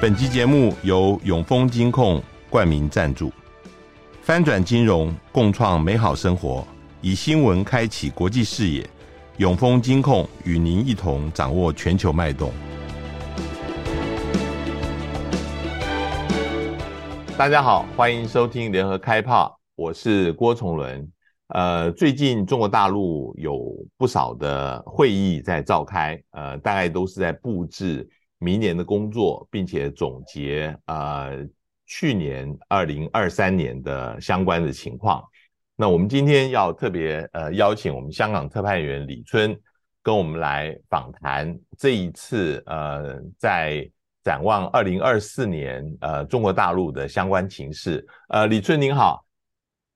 本集节目由永丰金控冠名赞助，翻转金融，共创美好生活，以新闻开启国际视野。永丰金控与您一同掌握全球脉动。大家好，欢迎收听联合开炮，我是郭崇伦。呃，最近中国大陆有不少的会议在召开，呃，大概都是在布置。明年的工作，并且总结呃去年二零二三年的相关的情况。那我们今天要特别呃邀请我们香港特派员李春跟我们来访谈这一次呃在展望二零二四年呃中国大陆的相关情势。呃，李春您好，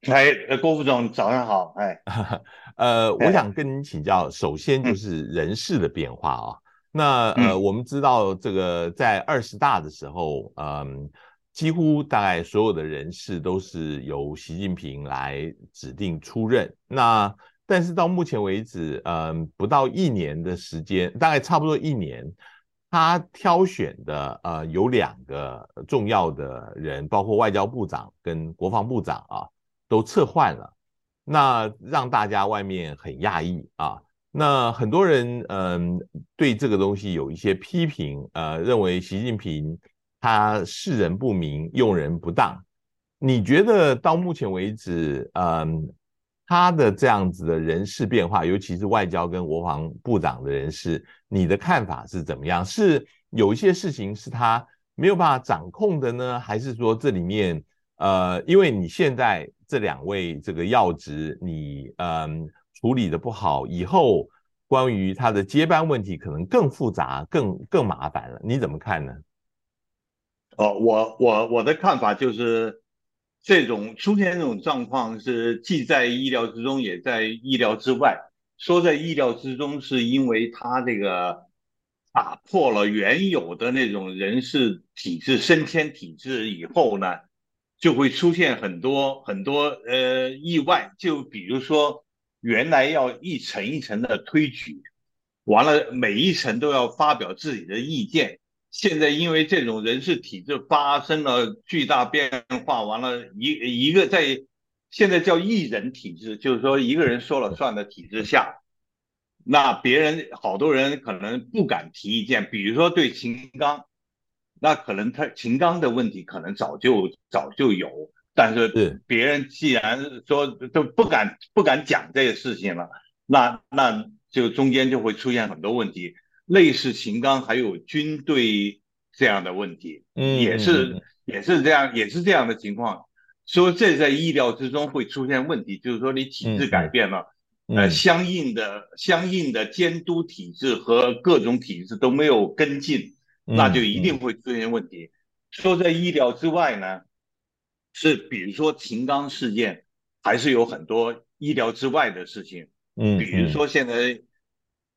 哎，郭副总早上好，哎，呃，我想跟您请教，首先就是人事的变化啊。那呃，我们知道这个在二十大的时候，嗯，几乎大概所有的人事都是由习近平来指定出任。那但是到目前为止，嗯，不到一年的时间，大概差不多一年，他挑选的呃有两个重要的人，包括外交部长跟国防部长啊，都撤换了，那让大家外面很讶异啊。那很多人嗯对这个东西有一些批评，呃，认为习近平他识人不明，用人不当。你觉得到目前为止，嗯，他的这样子的人事变化，尤其是外交跟国防部长的人事，你的看法是怎么样？是有一些事情是他没有办法掌控的呢，还是说这里面呃，因为你现在这两位这个要职，你嗯。处理的不好，以后关于他的接班问题可能更复杂、更更麻烦了。你怎么看呢？哦，我我我的看法就是，这种出现这种状况是既在意料之中，也在意料之外。说在意料之中，是因为他这个打破了原有的那种人事体制、升迁体制以后呢，就会出现很多很多呃意外。就比如说。原来要一层一层的推举，完了每一层都要发表自己的意见。现在因为这种人事体制发生了巨大变化，完了一一个在现在叫一人体制，就是说一个人说了算的体制下，那别人好多人可能不敢提意见。比如说对秦刚，那可能他秦刚的问题可能早就早就有。但是别人既然说都不敢不敢讲这个事情了，那那就中间就会出现很多问题，类似秦刚还有军队这样的问题，嗯，也是也是这样也是这样的情况，说这在意料之中会出现问题，就是说你体制改变了，呃，相应的相应的监督体制和各种体制都没有跟进，那就一定。会出现问题。说在意料之外呢？是，比如说秦刚事件，还是有很多意料之外的事情。嗯，比如说现在，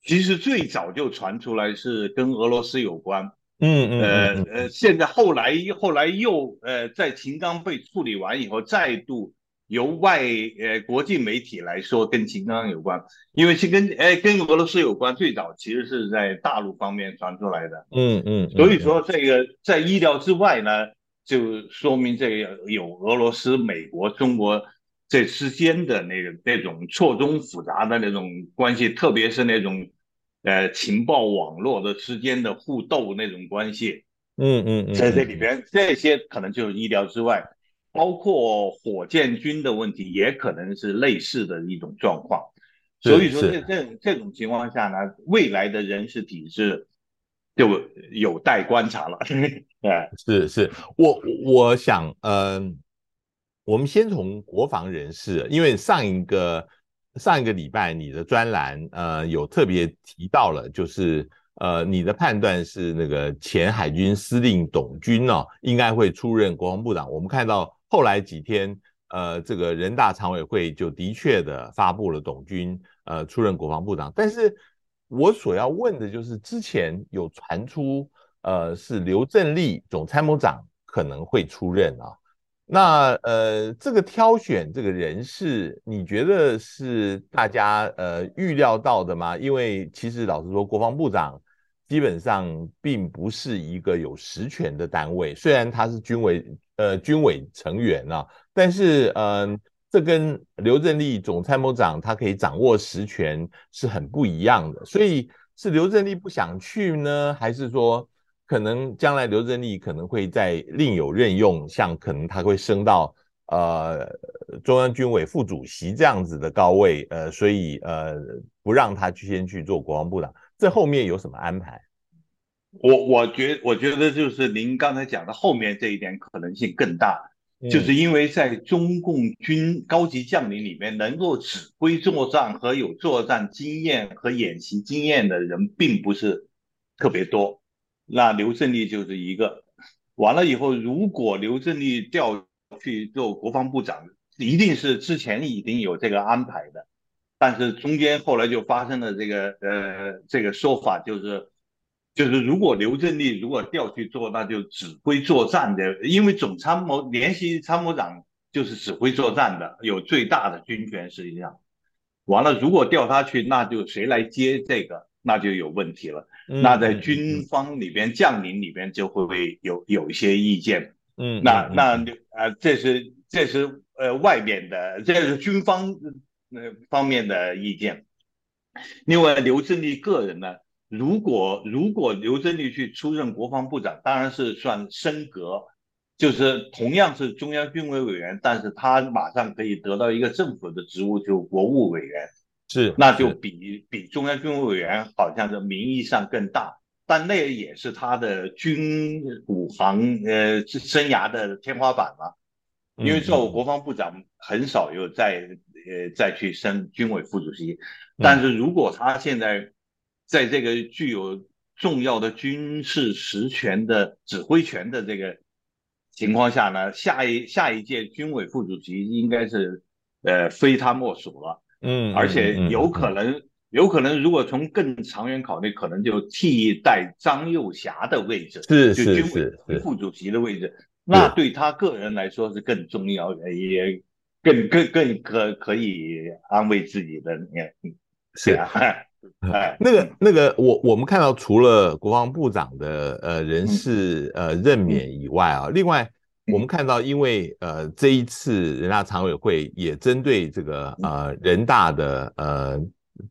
其实最早就传出来是跟俄罗斯有关。嗯嗯。呃呃，现在后来后来又呃，在秦刚被处理完以后，再度由外呃国际媒体来说跟秦刚有关，因为是跟呃跟俄罗斯有关，最早其实是在大陆方面传出来的。嗯嗯。所以说这个在意料之外呢。就说明这个有俄罗斯、美国、中国这之间的那个那种错综复杂的那种关系，特别是那种呃情报网络的之间的互斗那种关系，嗯嗯嗯，在这里边这些可能就是意料之外，包括火箭军的问题也可能是类似的一种状况，所以说这这这种情况下呢，未来的人事体制。就有待观察了。哎，是是，我我想，嗯，我们先从国防人士，因为上一个上一个礼拜你的专栏，呃，有特别提到了，就是呃，你的判断是那个前海军司令董军哦，应该会出任国防部长。我们看到后来几天，呃，这个人大常委会就的确的发布了董军呃出任国防部长，但是。我所要问的就是，之前有传出，呃，是刘振立总参谋长可能会出任啊。那呃，这个挑选这个人事，你觉得是大家呃预料到的吗？因为其实老实说，国防部长基本上并不是一个有实权的单位，虽然他是军委呃军委成员啊，但是嗯、呃，这跟刘振立总参谋长他可以掌握实权是很不一样的。所以是刘振立不想去呢，还是说可能将来刘振利可能会在另有任用，像可能他会升到呃中央军委副主席这样子的高位，呃，所以呃不让他去先去做国防部长。这后面有什么安排？我我觉我觉得就是您刚才讲的后面这一点可能性更大，嗯、就是因为在中共军高级将领里面，能够指挥作战和有作战经验和演习经验的人并不是特别多。那刘振立就是一个。完了以后，如果刘振立调去做国防部长，一定是之前已经有这个安排的。但是中间后来就发生了这个呃这个说法，就是就是如果刘振立如果调去做，那就指挥作战的，因为总参谋联席参谋长就是指挥作战的，有最大的军权实际上。完了，如果调他去，那就谁来接这个，那就有问题了。嗯、那在军方里边，将领里边就会有有一些意见。嗯，那那啊，这是这是呃外面的，这是军方。那方面的意见。另外，刘振立个人呢，如果如果刘振立去出任国防部长，当然是算升格，就是同样是中央军委委员，但是他马上可以得到一个政府的职务，就国务委员，是，那就比比中央军委委员好像是名义上更大，但那也是他的军武行呃生涯的天花板了，因为做国防部长很少有再。呃，再去升军委副主席，但是如果他现在在这个具有重要的军事实权的指挥权的这个情况下呢，下一下一届军委副主席应该是呃非他莫属了。嗯，而且有可能有可能，如果从更长远考虑，可能就替代张又侠的位置，是就是副主席的位置，那对他个人来说是更重要的，也。更更更可可以安慰自己的，嗯，是啊，哎，那个那个，我我们看到除了国防部长的呃人事呃任免以外啊，另外我们看到，因为呃这一次人大常委会也针对这个呃人大的呃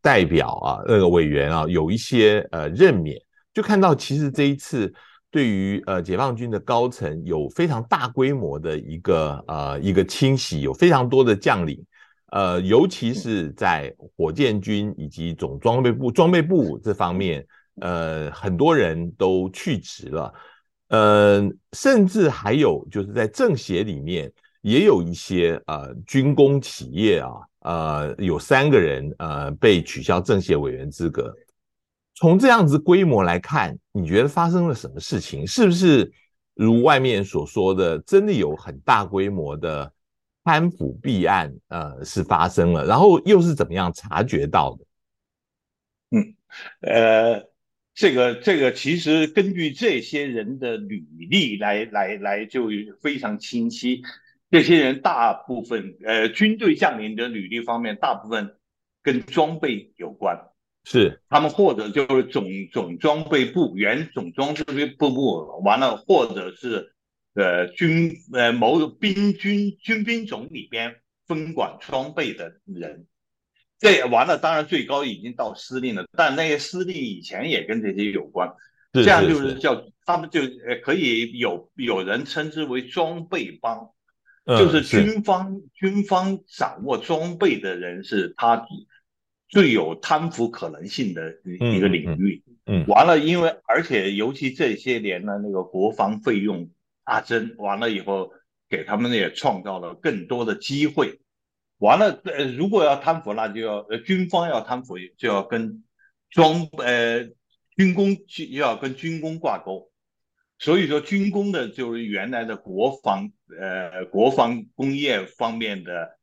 代表啊那个委员啊有一些呃任免，就看到其实这一次。对于呃解放军的高层有非常大规模的一个呃一个清洗，有非常多的将领，呃尤其是在火箭军以及总装备部装备部这方面，呃很多人都去职了，呃甚至还有就是在政协里面也有一些呃军工企业啊，呃有三个人呃被取消政协委员资格。从这样子规模来看，你觉得发生了什么事情？是不是如外面所说的，真的有很大规模的贪腐弊案？呃，是发生了，然后又是怎么样察觉到的？嗯，呃，这个这个其实根据这些人的履历来来来就非常清晰。这些人大部分呃军队将领的履历方面，大部分跟装备有关。是他们或者就是总总装备部原总装备部部完了，或者是呃军呃某兵军军兵种里边分管装备的人，这完了，当然最高已经到司令了，但那些司令以前也跟这些有关，这样就是叫他们就呃可以有有人称之为装备帮，就是军方军方掌握装备的人是他。最有贪腐可能性的一个领域，嗯，完了，因为而且尤其这些年呢，那个国防费用大增，完了以后给他们也创造了更多的机会。完了，呃，如果要贪腐，那就要呃军方要贪腐，就要跟装呃军工就要跟军工挂钩。所以说，军工的就是原来的国防呃国防工业方面的。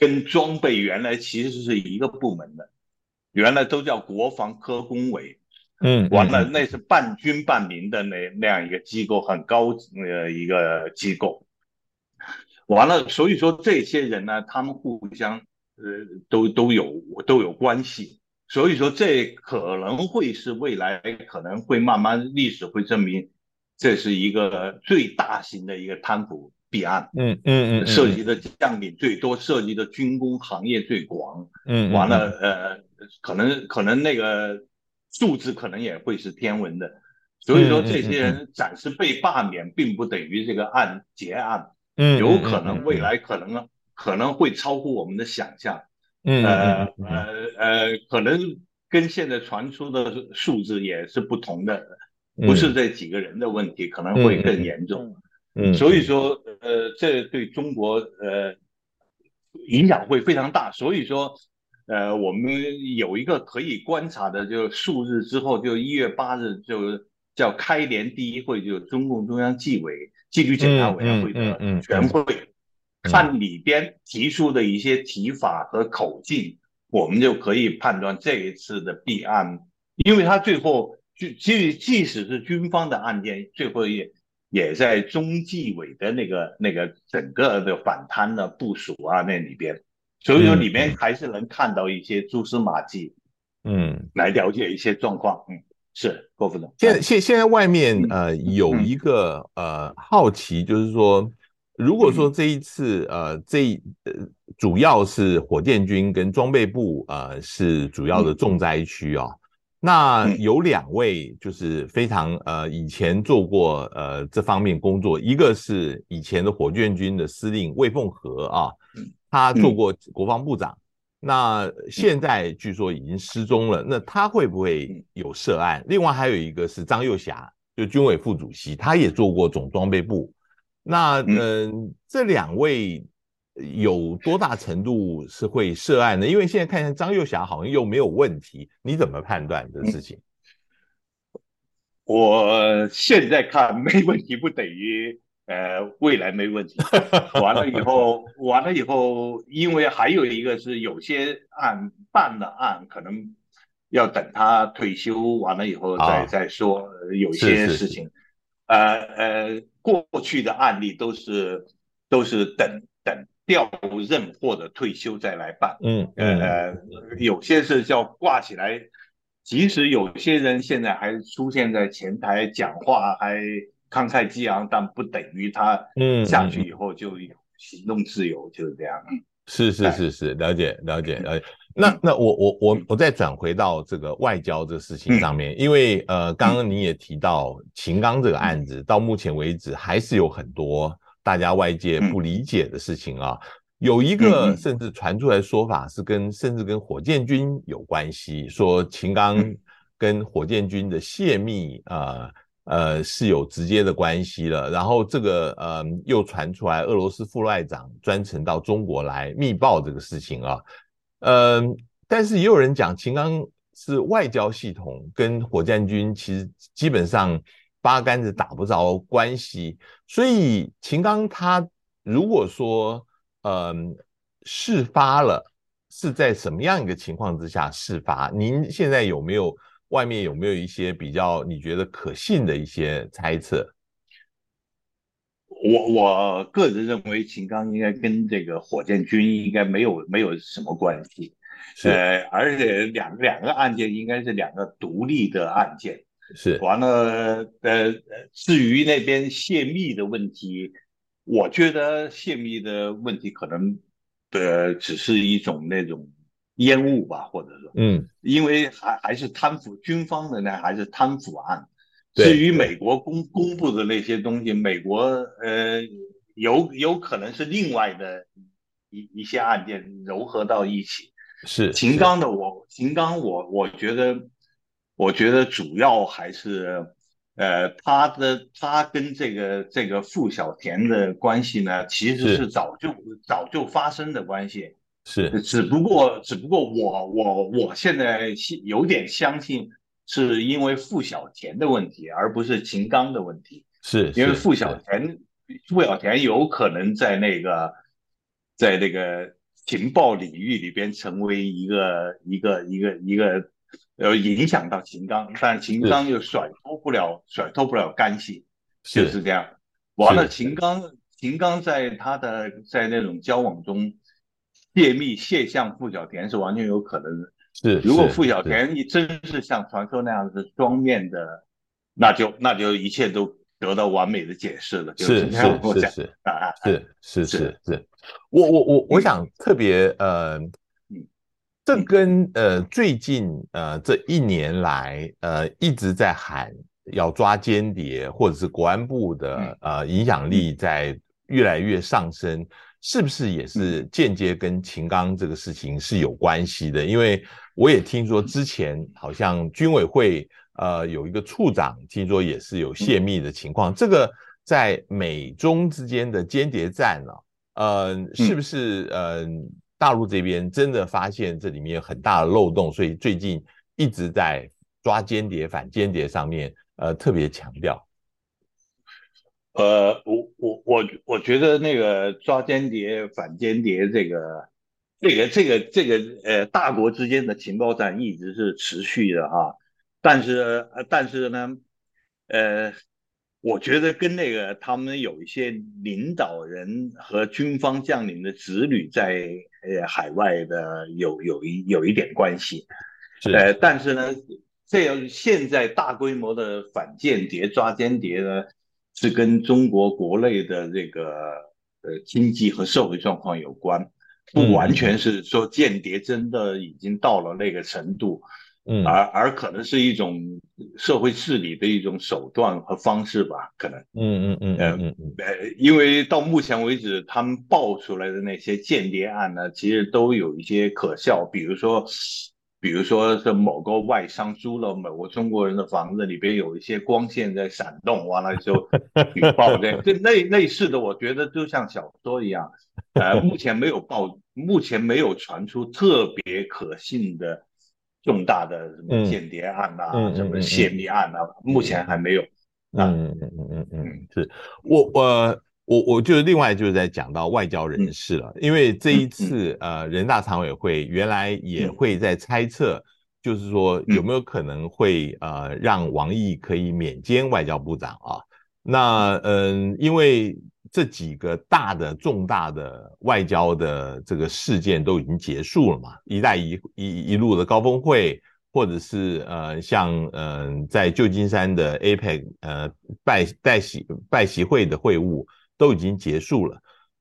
跟装备原来其实是一个部门的，原来都叫国防科工委，嗯，完了那是半军半民的那那样一个机构，很高呃一个机构，完了，所以说这些人呢，他们互相呃都都有都有关系，所以说这可能会是未来可能会慢慢历史会证明，这是一个最大型的一个贪腐弊案。嗯嗯嗯，涉及的将领最多，涉及的军工行业最广。嗯，完了呃，可能可能那个数字可能也会是天文的。所以说这些人暂时被罢免，并不等于这个案结案。嗯，有可能未来可能可能会超乎我们的想象。嗯呃呃呃，可能跟现在传出的数字也是不同的，不是这几个人的问题，可能会更严重。嗯，所以说呃，这对中国呃影响会非常大。所以说呃，我们有一个可以观察的，就数日之后，就一月八日就叫开年第一会，就中共中央纪委纪律检查委员会的全会。看里边提出的一些提法和口径，我们就可以判断这一次的弊案，因为他最后就即即使是军方的案件，最后也也在中纪委的那个那个整个的反贪的部署啊那里边，所以说里面还是能看到一些蛛丝马迹，嗯，来了解一些状况，嗯，是郭副总。现现现在外面呃有一个呃好奇，就是说。如果说这一次，呃，这呃主要是火箭军跟装备部，呃，是主要的重灾区哦。那有两位就是非常呃以前做过呃这方面工作，一个是以前的火箭军的司令魏凤和啊，他做过国防部长，那现在据说已经失踪了。那他会不会有涉案？另外还有一个是张又侠，就军委副主席，他也做过总装备部。那嗯、呃，这两位有多大程度是会涉案呢？因为现在看见张又侠好像又没有问题，你怎么判断这事情？我现在看没问题，不等于呃未来没问题。完了以后，完了以后，因为还有一个是有些案办的案，可能要等他退休完了以后再、哦、再说。有些事情，是是是呃呃。过去的案例都是都是等等调任或者退休再来办，嗯，呃，有些是叫挂起来，即使有些人现在还出现在前台讲话还慷慨激昂，但不等于他嗯下去以后就有行动自由，就是这样。是是是是，了解了解了解。那那我我我我再转回到这个外交这事情上面，因为呃，刚刚你也提到秦刚这个案子，到目前为止还是有很多大家外界不理解的事情啊。有一个甚至传出来说法是跟甚至跟火箭军有关系，说秦刚跟火箭军的泄密啊。呃，呃是有直接的关系了。然后这个呃，又传出来俄罗斯副外长专程到中国来密报这个事情啊。呃，但是也有人讲，秦刚是外交系统跟火箭军其实基本上八竿子打不着关系。所以秦刚他如果说呃事发了，是在什么样一个情况之下事发？您现在有没有？外面有没有一些比较你觉得可信的一些猜测？我我个人认为秦刚应该跟这个火箭军应该没有没有什么关系，是呃，而且两两个案件应该是两个独立的案件，是完了呃，至于那边泄密的问题，我觉得泄密的问题可能呃只是一种那种。烟雾吧，或者说，嗯，因为还还是贪腐，军方的呢还是贪腐案。至于美国公公布的那些东西，美国呃有有可能是另外的一一些案件糅合到一起。是秦刚的我，秦刚我我觉得，我觉得主要还是呃他的他跟这个这个傅小田的关系呢，其实是早就是早就发生的关系。是，只不过，只不过我我我现在有点相信，是因为付小田的问题，而不是秦刚的问题。是，因为付小田，付小田有可能在那个，在那个情报领域里边成为一个一个一个一个，呃，影响到秦刚，但秦刚又甩脱不了甩脱不了干系，就是这样。完了，秦刚秦刚在他的在那种交往中。泄密泄向傅小田是完全有可能的。是，如果傅小田你真是像传说那样子双面的，那就那就一切都得到完美的解释了。是是是是啊，是是是是。我我我我想特别呃，这跟呃最近呃这一年来呃一直在喊要抓间谍，或者是国安部的呃影响力在越来越上升。是不是也是间接跟秦刚这个事情是有关系的？因为我也听说之前好像军委会呃有一个处长，听说也是有泄密的情况。这个在美中之间的间谍战呢，呃，是不是呃大陆这边真的发现这里面有很大的漏洞，所以最近一直在抓间谍、反间谍上面呃特别强调。呃，我我我我觉得那个抓间谍、反间谍这个、这个、这个、这个呃，大国之间的情报战一直是持续的哈。但是但是呢，呃，我觉得跟那个他们有一些领导人和军方将领的子女在呃海外的有有一有一点关系。是。呃，但是呢，这样现在大规模的反间谍、抓间谍呢。是跟中国国内的这个呃经济和社会状况有关，不完全是说间谍真的已经到了那个程度，嗯，而而可能是一种社会治理的一种手段和方式吧，可能，嗯嗯嗯，呃呃，因为到目前为止，他们爆出来的那些间谍案呢，其实都有一些可笑，比如说。比如说是某个外商租了某个中国人的房子，里边有一些光线在闪动，完了就举报的，这类类似的，我觉得就像小说一样。呃，目前没有报，目前没有传出特别可信的重大的什么间谍案呐、啊嗯，什么泄密案呐、啊嗯，目前还没有。嗯嗯嗯嗯嗯，是我我。我我就是另外就是在讲到外交人士了，因为这一次呃人大常委会原来也会在猜测，就是说有没有可能会呃让王毅可以免兼外交部长啊？那嗯，因为这几个大的重大的外交的这个事件都已经结束了嘛，一带一一一路的高峰会，或者是呃像嗯在旧金山的 APEC 呃拜拜习拜习会的会晤。都已经结束了，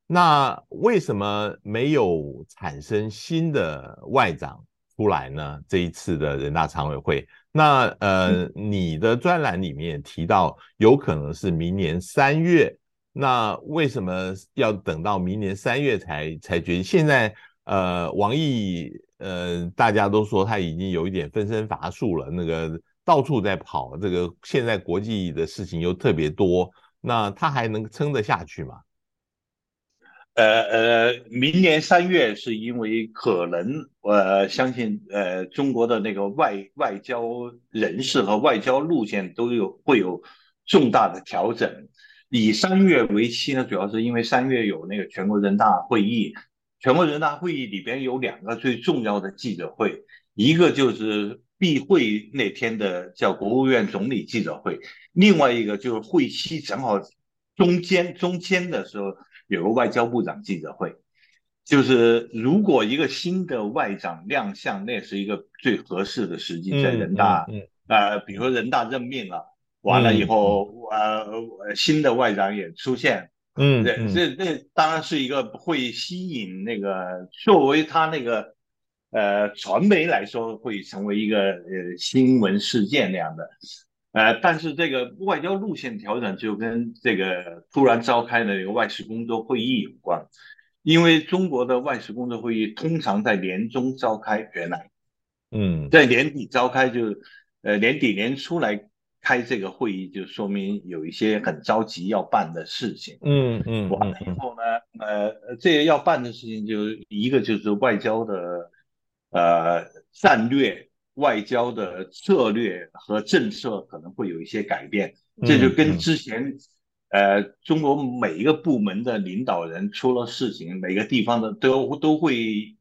那为什么没有产生新的外长出来呢？这一次的人大常委会，那呃，你的专栏里面提到有可能是明年三月，那为什么要等到明年三月才才决定？现在呃，王毅呃，大家都说他已经有一点分身乏术了，那个到处在跑，这个现在国际的事情又特别多。那他还能撑得下去吗？呃呃，明年三月是因为可能，呃，相信呃中国的那个外外交人士和外交路线都有会有重大的调整。以三月为期呢，主要是因为三月有那个全国人大会议，全国人大会议里边有两个最重要的记者会，一个就是。闭会那天的叫国务院总理记者会，另外一个就是会期正好中间中间的时候有个外交部长记者会，就是如果一个新的外长亮相，那是一个最合适的时机，在人大，嗯，嗯，呃，比如说人大任命了，完了以后，呃，新的外长也出现，嗯，这这这当然是一个会吸引那个作为他那个。呃，传媒来说会成为一个呃新闻事件那样的，呃，但是这个外交路线调整就跟这个突然召开的一个外事工作会议有关，因为中国的外事工作会议通常在年中召开，原来，嗯，在年底召开就，呃，年底年初来开这个会议，就说明有一些很着急要办的事情，嗯嗯，完了以后呢，呃，这个要办的事情就一个就是外交的。呃，战略外交的策略和政策可能会有一些改变，这就跟之前，呃，中国每一个部门的领导人出了事情，每个地方的都都会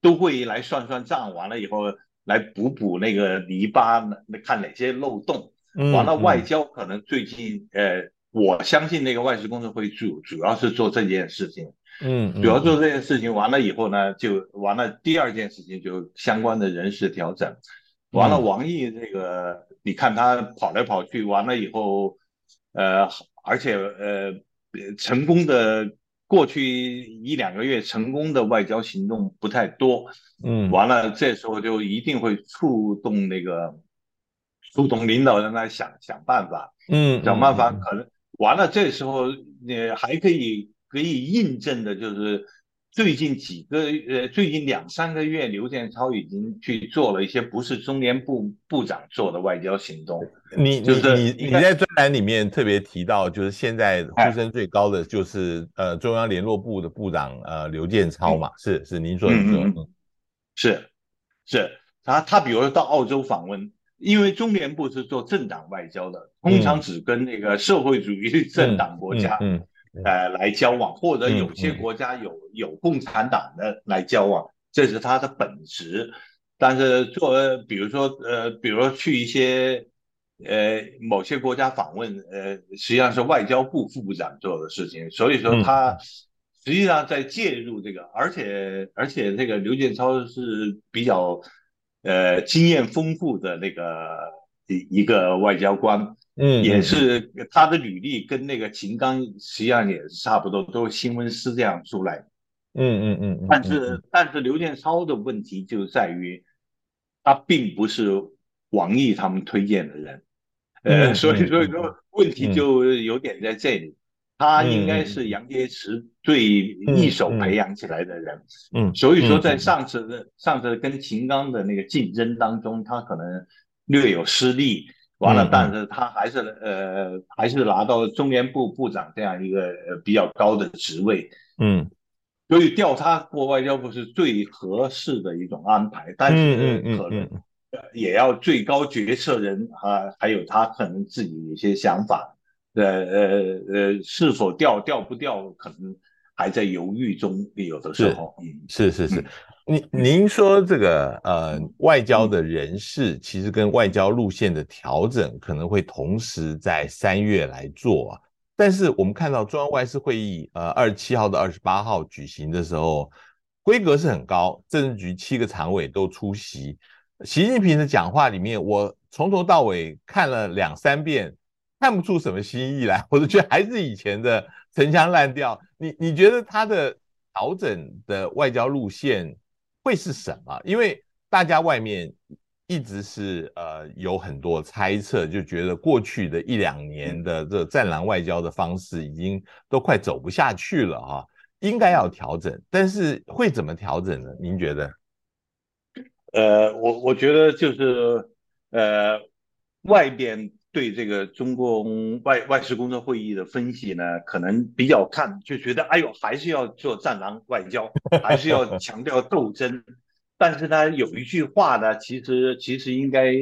都会来算算账，完了以后来补补那个泥巴，看哪些漏洞。完了，外交可能最近呃我相信那个外事工作会主主要是做这件事情，嗯，主要做这件事情完了以后呢，就完了。第二件事情就相关的人事调整，完了。王毅这个，你看他跑来跑去，完了以后，呃，而且呃，成功的过去一两个月成功的外交行动不太多，嗯，完了这时候就一定会触动那个触动领导人来想想办法，嗯，想办法可能。完了，这时候你还可以可以印证的，就是最近几个呃，最近两三个月，刘建超已经去做了一些不是中联部部长做的外交行动。你就是你你在专栏里面特别提到，就是现在呼声最高的就是呃中央联络部的部长呃刘建超嘛，是是您说的是是他他比如说到澳洲访问。因为中联部是做政党外交的，通常只跟那个社会主义政党国家，嗯，呃，来交往，或者有些国家有、嗯、有共产党的来交往，这是他的本职。但是作为，比如说，呃，比如说去一些，呃，某些国家访问，呃，实际上是外交部副部长做的事情。所以说，他实际上在介入这个，嗯、而且而且这个刘建超是比较。呃，经验丰富的那个一一个外交官，嗯，也是他的履历跟那个秦刚实际上也是差不多，都是新闻师这样出来，嗯嗯嗯。但是但是刘建超的问题就在于，他并不是王毅他们推荐的人，呃，所以所以说问题就有点在这里。他应该是杨洁篪最一手培养起来的人，嗯，嗯，所以说在上次的、嗯、上次跟秦刚的那个竞争当中，他可能略有失利，完了，但是他还是呃还是拿到中联部部长这样一个呃比较高的职位，嗯，所以调他过外交部是最合适的一种安排，但是可能也要最高决策人啊，还有他可能自己有些想法。呃呃呃，是否调调不调，可能还在犹豫中。有的时候，嗯是是是，您您说这个呃，外交的人事其实跟外交路线的调整可能会同时在三月来做啊。但是我们看到中央外事会议呃二十七号到二十八号举行的时候，规格是很高，政治局七个常委都出席。习近平的讲话里面，我从头到尾看了两三遍。看不出什么新意来，我就觉得还是以前的陈腔滥调。你你觉得他的调整的外交路线会是什么？因为大家外面一直是呃有很多猜测，就觉得过去的一两年的这战狼外交的方式已经都快走不下去了哈，应该要调整，但是会怎么调整呢？您觉得？呃，我我觉得就是呃外边。对这个中共外外事工作会议的分析呢，可能比较看就觉得，哎呦，还是要做战狼外交，还是要 强调斗争。但是呢，有一句话呢，其实其实应该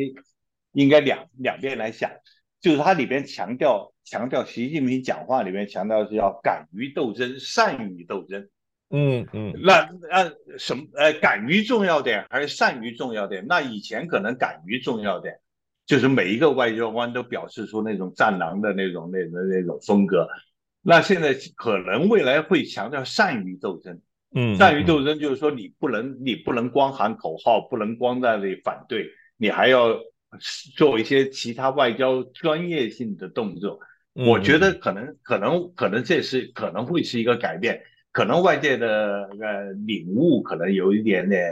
应该两两边来想，就是它里边强调强调，习近平讲话里面强调是要敢于斗争，善于斗争。嗯嗯，那那什么呃敢于重要点还是善于重要点？那以前可能敢于重要点。就是每一个外交官都表示出那种战狼的那种、那种、那种风格。那现在可能未来会强调善于斗争，嗯，善于斗争就是说你不能，你不能光喊口号，不能光在那里反对，你还要做一些其他外交专业性的动作。我觉得可能、可能、可能这是可能会是一个改变，可能外界的呃领悟可能有一点点。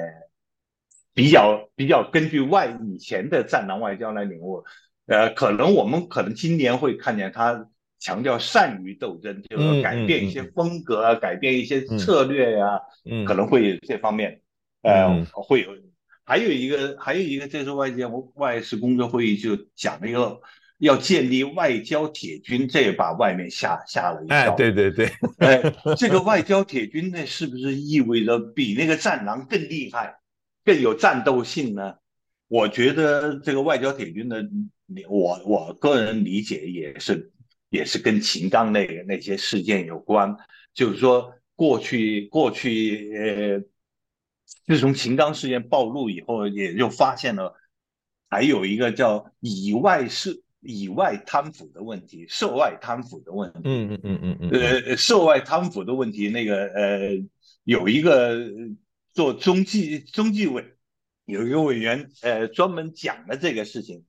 比较比较根据外以前的战狼外交来领悟，呃，可能我们可能今年会看见他强调善于斗争，就是改变一些风格啊，改变一些策略呀，可能会有这方面，呃，会有。还有一个还有一个，这次外交外事工作会议就讲了一个要建立外交铁军，这也把外面吓吓了一跳。哎，对对对，哎，这个外交铁军呢，是不是意味着比那个战狼更厉害？更有战斗性呢？我觉得这个外交铁军的，我我个人理解也是也是跟秦刚那个那些事件有关。就是说，过去过去呃，自从秦刚事件暴露以后，也就发现了还有一个叫以外事以外贪腐的问题，涉外贪腐的问题。嗯嗯嗯嗯嗯。呃，涉外贪腐的问题，那个呃，有一个做中纪中纪委有一个委员呃专门讲了这个事情。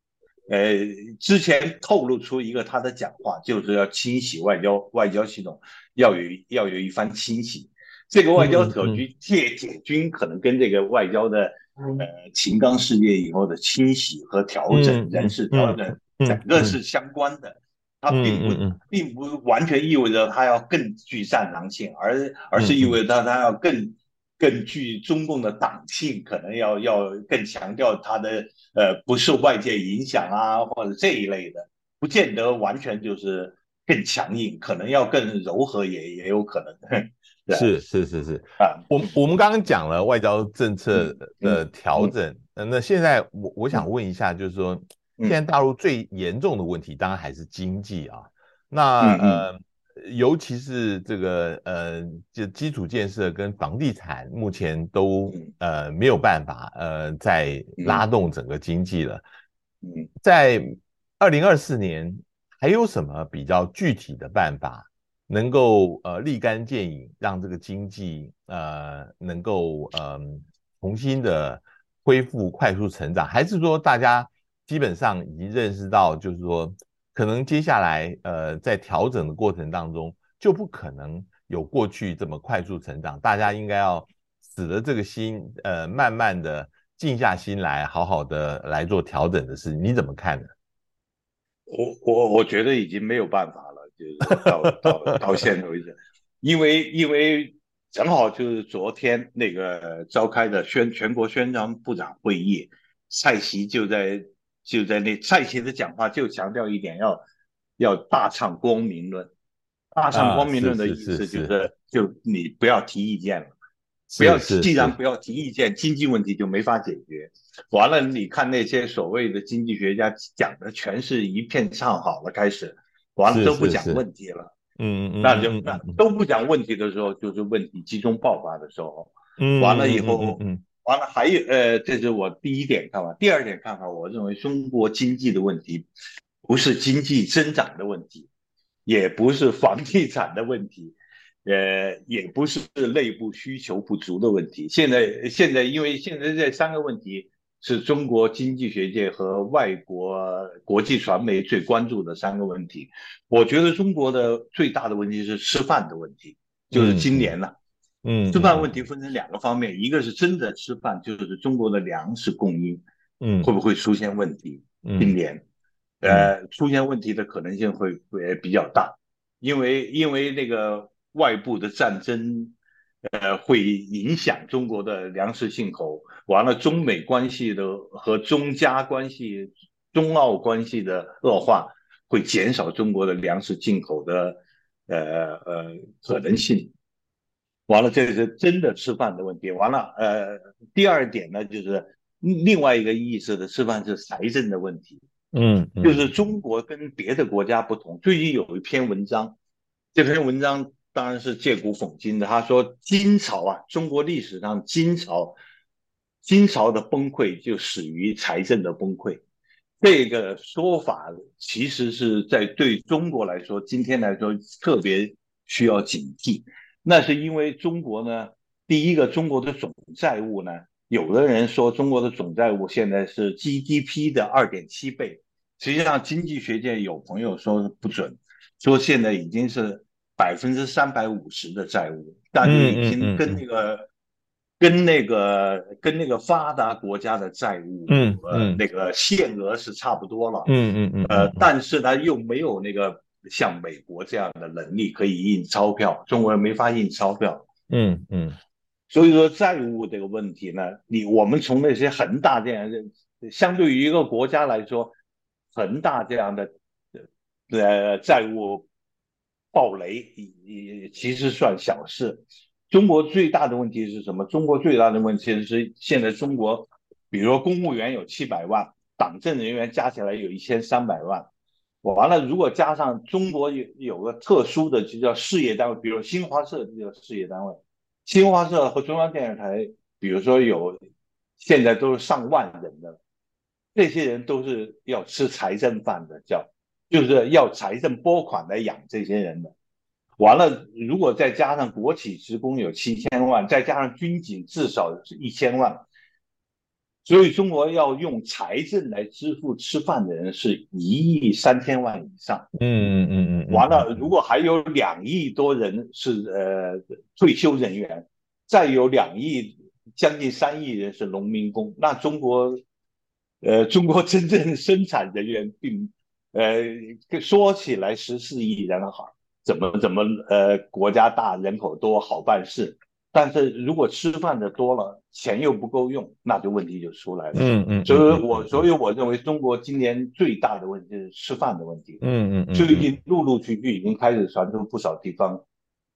呃，之前透露出一个他的讲话，就是要清洗外交外交系统，要有要有一番清洗。这个外交特区解解军可能跟这个外交的呃秦刚事件以后的清洗和调整人事调整整个是相关的。它并不并不完全意味着他要更具战狼性，而而是意味着他要更。更具中共的党性，可能要要更强调他的呃不受外界影响啊，或者这一类的，不见得完全就是更强硬，可能要更柔和也也有可能。是是是是啊，我我们刚刚讲了外交政策的调整，嗯嗯、那现在我我想问一下，就是说现在大陆最严重的问题，当然还是经济啊，那呃。嗯尤其是这个呃，就基础建设跟房地产目前都呃没有办法呃再拉动整个经济了。嗯，在二零二四年还有什么比较具体的办法能够呃立竿见影，让这个经济呃能够呃重新的恢复快速成长？还是说大家基本上已经认识到，就是说？可能接下来，呃，在调整的过程当中，就不可能有过去这么快速成长。大家应该要死了这个心，呃，慢慢的静下心来，好好的来做调整的事。你怎么看呢？我我我觉得已经没有办法了，就是到到到现在为止，因为因为正好就是昨天那个召开的宣全国宣传部长会议，蔡奇就在。就在那蔡奇的讲话就强调一点，要要大唱光明论，大唱光明论的意思就是，就你不要提意见了，不要既然不要提意见，经济问题就没法解决。完了，你看那些所谓的经济学家讲的全是一片唱好了，开始完了都不讲问题了，嗯嗯，那就那都不讲问题的时候，就是问题集中爆发的时候，嗯，完了以后，嗯。完了，还有呃，这是我第一点看法。第二点看法，我认为中国经济的问题不是经济增长的问题，也不是房地产的问题，呃，也不是内部需求不足的问题。现在现在，因为现在这三个问题是中国经济学界和外国国际传媒最关注的三个问题。我觉得中国的最大的问题是吃饭的问题，就是今年呢。嗯嗯，吃饭问题分成两个方面，一个是真的吃饭，就是中国的粮食供应，嗯，会不会出现问题？今年，呃，出现问题的可能性会会比较大，因为因为那个外部的战争，呃，会影响中国的粮食进口，完了中美关系的和中加关系、中澳关系的恶化，会减少中国的粮食进口的呃呃可能性。完了，这是真的吃饭的问题。完了，呃，第二点呢，就是另外一个意思的吃饭是财政的问题。嗯，就是中国跟别的国家不同。最近有一篇文章，这篇文章当然是借古讽今的。他说，金朝啊，中国历史上金朝，金朝的崩溃就始于财政的崩溃。这个说法其实是在对中国来说，今天来说特别需要警惕。那是因为中国呢，第一个，中国的总债务呢，有的人说中国的总债务现在是 GDP 的二点七倍，实际上经济学界有朋友说不准，说现在已经是百分之三百五十的债务，但是已经跟那个跟那个跟那个发达国家的债务，嗯呃那个限额是差不多了，嗯嗯嗯，呃，但是呢又没有那个。像美国这样的能力可以印钞票，中国人没法印钞票。嗯嗯，所以说债务这个问题呢，你我们从那些恒大这样的，相对于一个国家来说，恒大这样的呃债务暴雷也其实算小事。中国最大的问题是什么？中国最大的问题是现在中国，比如说公务员有七百万，党政人员加起来有一千三百万。完了，如果加上中国有有个特殊的，就叫事业单位，比如新华社这叫事业单位，新华社和中央电视台，比如说有现在都是上万人的，这些人都是要吃财政饭的，叫就是要财政拨款来养这些人的。完了，如果再加上国企职工有七千万，再加上军警至少是一千万，所以中国要用财政来支付吃饭的人是一亿三千万以上。嗯嗯嗯。完了，如果还有两亿多人是呃退休人员，再有两亿将近三亿人是农民工，那中国，呃，中国真正生产人员并呃说起来十四亿人好。怎么怎么呃，国家大人口多好办事，但是如果吃饭的多了，钱又不够用，那就问题就出来了。嗯嗯，所以我所以我认为中国今年最大的问题是吃饭的问题。嗯嗯，最近陆陆续续已经开始传出不少地方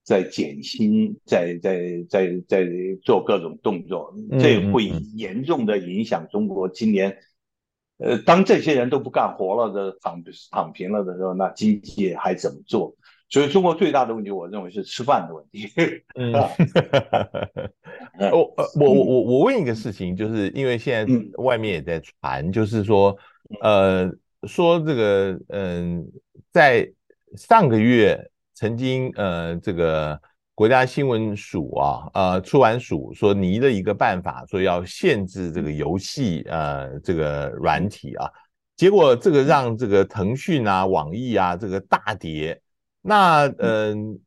在减薪，在在在在做各种动作，这会严重的影响中国今年。呃，当这些人都不干活了的躺躺平了的时候，那经济还怎么做？所以中国最大的问题，我认为是吃饭的问题。嗯，我我我我我问一个事情，就是因为现在外面也在传，就是说，呃，说这个，嗯、呃，在上个月曾经，呃，这个国家新闻署啊，呃，出完署说拟的一个办法，说要限制这个游戏，呃，这个软体啊，结果这个让这个腾讯啊、网易啊，这个大跌。那嗯、呃，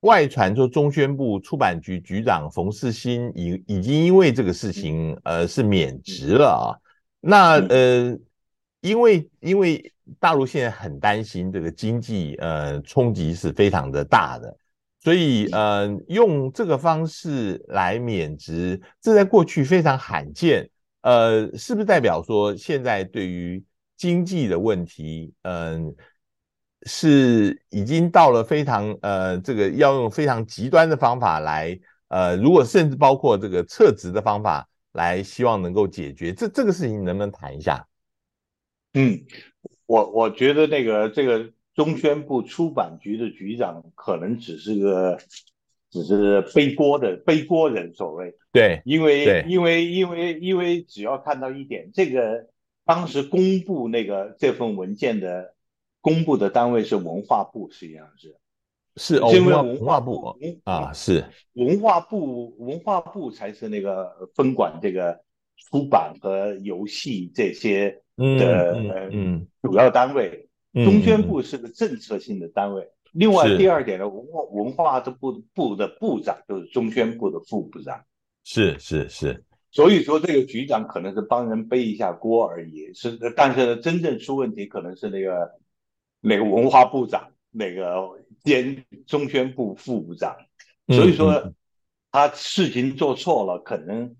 外传说中宣部出版局局长冯世新已已经因为这个事情呃是免职了啊。那呃，因为因为大陆现在很担心这个经济呃冲击是非常的大的，所以呃用这个方式来免职，这在过去非常罕见。呃，是不是代表说现在对于经济的问题，嗯、呃？是已经到了非常呃，这个要用非常极端的方法来呃，如果甚至包括这个撤职的方法来，希望能够解决这这个事情，能不能谈一下？嗯，我我觉得那个这个中宣部出版局的局长可能只是个只是背锅的背锅人，所谓对，因为因为因为因为只要看到一点，这个当时公布那个这份文件的。公布的单位是文化部，实际上是是哦，因为文化部啊，是文化部，文化部才是那个分管这个出版和游戏这些的嗯主要单位。中宣部是个政策性的单位。另外第二点呢，文化文化的部部的部长就是中宣部的副部长。是是是，所以说这个局长可能是帮人背一下锅而已，是但是真正出问题可能是那个。那个文化部长，那个兼中宣部副部长，所以说他事情做错了，可能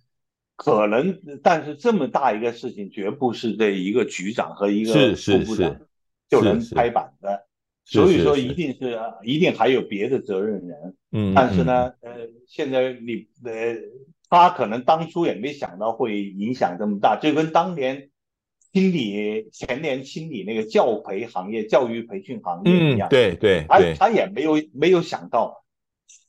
可能，但是这么大一个事情，绝不是这一个局长和一个副部长就能拍板的，所以说一定是一定还有别的责任人。嗯，但是呢，呃，现在你呃，他可能当初也没想到会影响这么大，就跟当年。清理前年清理那个教培行业、教育培训行业一样，嗯、对对，他他也没有没有想到，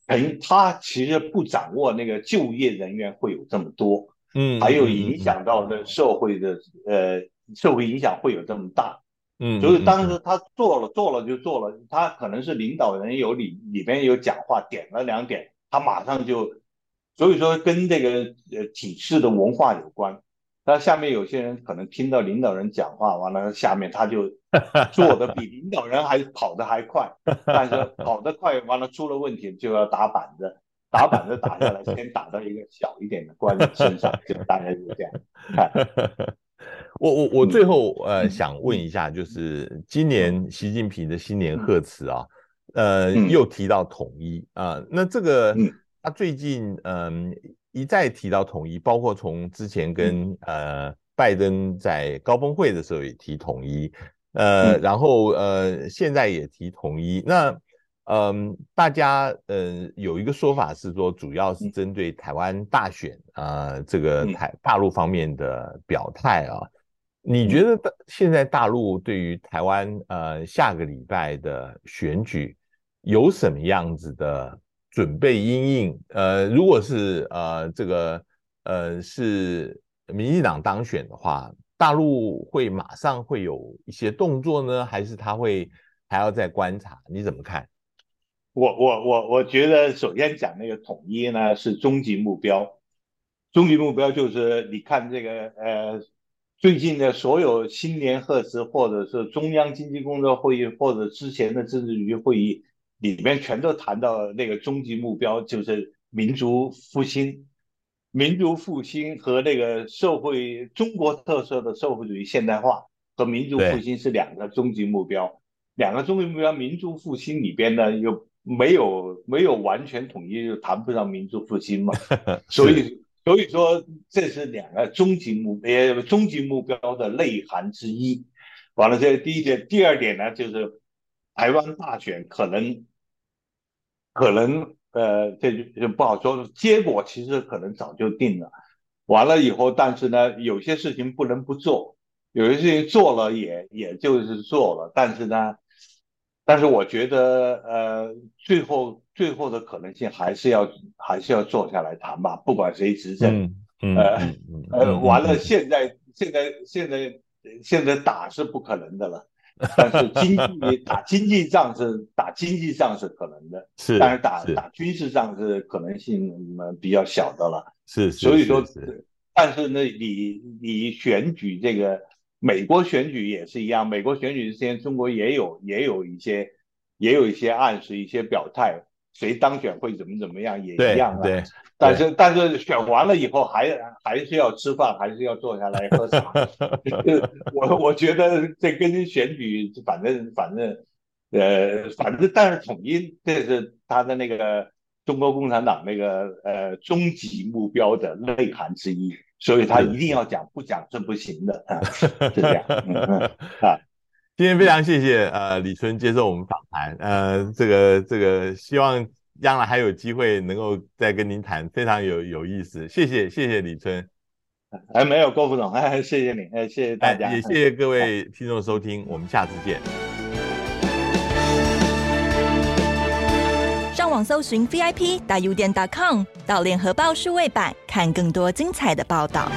嗯，他其实不掌握那个就业人员会有这么多，嗯，还有影响到的社会的、嗯、呃社会影响会有这么大，嗯，所以当时他做了做了就做了，他可能是领导人有里里边有讲话点了两点，他马上就，所以说跟这个呃体制的文化有关。那下面有些人可能听到领导人讲话，完了下面他就 做的比领导人还跑得还快，但是跑得快完了出了问题就要打板子，打板子打下来先打到一个小一点的官身上，就大概是这样。我我我最后呃想问一下，就是今年习近平的新年贺词啊，呃又提到统一啊，呃，那这个他最近嗯。呃一再提到统一，包括从之前跟呃拜登在高峰会的时候也提统一，呃，然后呃现在也提统一。那嗯、呃，大家呃有一个说法是说，主要是针对台湾大选啊、呃，这个台大陆方面的表态啊。你觉得现在大陆对于台湾呃下个礼拜的选举有什么样子的？准备因应，呃，如果是呃这个呃是民进党当选的话，大陆会马上会有一些动作呢，还是他会还要再观察？你怎么看？我我我我觉得，首先讲那个统一呢是终极目标，终极目标就是你看这个呃，最近的所有新年贺词，或者是中央经济工作会议，或者之前的政治局会议里面，全都谈到那个终极目标，就是民族复兴，民族复兴和那个社会中国特色的社会主义现代化和民族复兴是两个终极目标，两个终极目标，民族复兴里边呢又。没有没有完全统一，就谈不上民族复兴嘛。所以所以说，这是两个终极目呃终极目标的内涵之一。完了，这是第一点。第二点呢，就是台湾大选可能可能呃，这就就不好说。结果其实可能早就定了。完了以后，但是呢，有些事情不能不做，有些事情做了也也就是做了，但是呢。但是我觉得，呃，最后最后的可能性还是要还是要坐下来谈吧，不管谁执政，嗯、呃、嗯、呃，完了，现在现在现在现在打是不可能的了，但是经济打经济仗是打经济仗是可能的，是，但是打打军事仗是可能性比较小的了，是，所以说，但是呢，你你选举这个。美国选举也是一样，美国选举之前，中国也有也有一些也有一些暗示、一些表态，谁当选会怎么怎么样也一样啊。对，对但是但是选完了以后还还是要吃饭，还是要坐下来喝茶。我我觉得这跟选举反正反正呃反正但是统一这是他的那个中国共产党那个呃终极目标的内涵之一。所以他一定要讲，不讲是不行的啊，是这样。嗯嗯啊，今天非常谢谢呃李春接受我们访谈，呃，这个这个希望将来还有机会能够再跟您谈，非常有有意思。谢谢谢谢李春，哎没有郭副总，哎 谢谢你，哎谢谢大家，哎、也谢谢各位听众收听，我们下次见。上网搜寻 VIP 大 U 点 .com 到联合报数位版看更多精彩的报道。